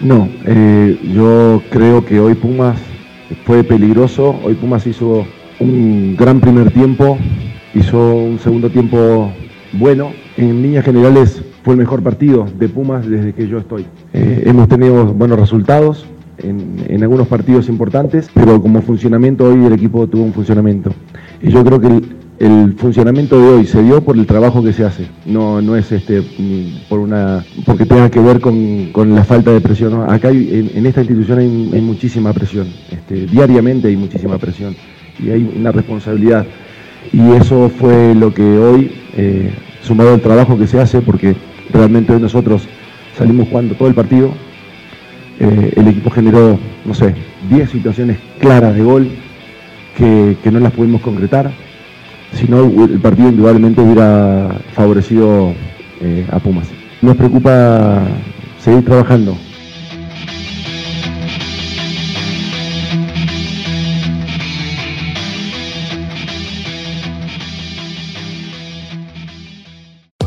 No, eh, yo creo que hoy Pumas fue peligroso. Hoy Pumas hizo un gran primer tiempo, hizo un segundo tiempo bueno. En líneas generales fue el mejor partido de Pumas desde que yo estoy. Eh, hemos tenido buenos resultados en, en algunos partidos importantes, pero como funcionamiento hoy el equipo tuvo un funcionamiento. Y yo creo que el funcionamiento de hoy se dio por el trabajo que se hace, no, es este por una porque tenga que ver con, la falta de presión. Acá en, esta institución hay, muchísima presión, este, diariamente hay muchísima presión y hay una responsabilidad. Y eso fue lo que hoy, eh, sumado al trabajo que se hace, porque realmente hoy nosotros salimos jugando todo el partido, eh, el equipo generó, no sé, 10 situaciones claras de gol que no las pudimos concretar. Si no, el partido indudablemente hubiera favorecido eh, a Pumas. Nos preocupa seguir trabajando.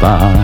pa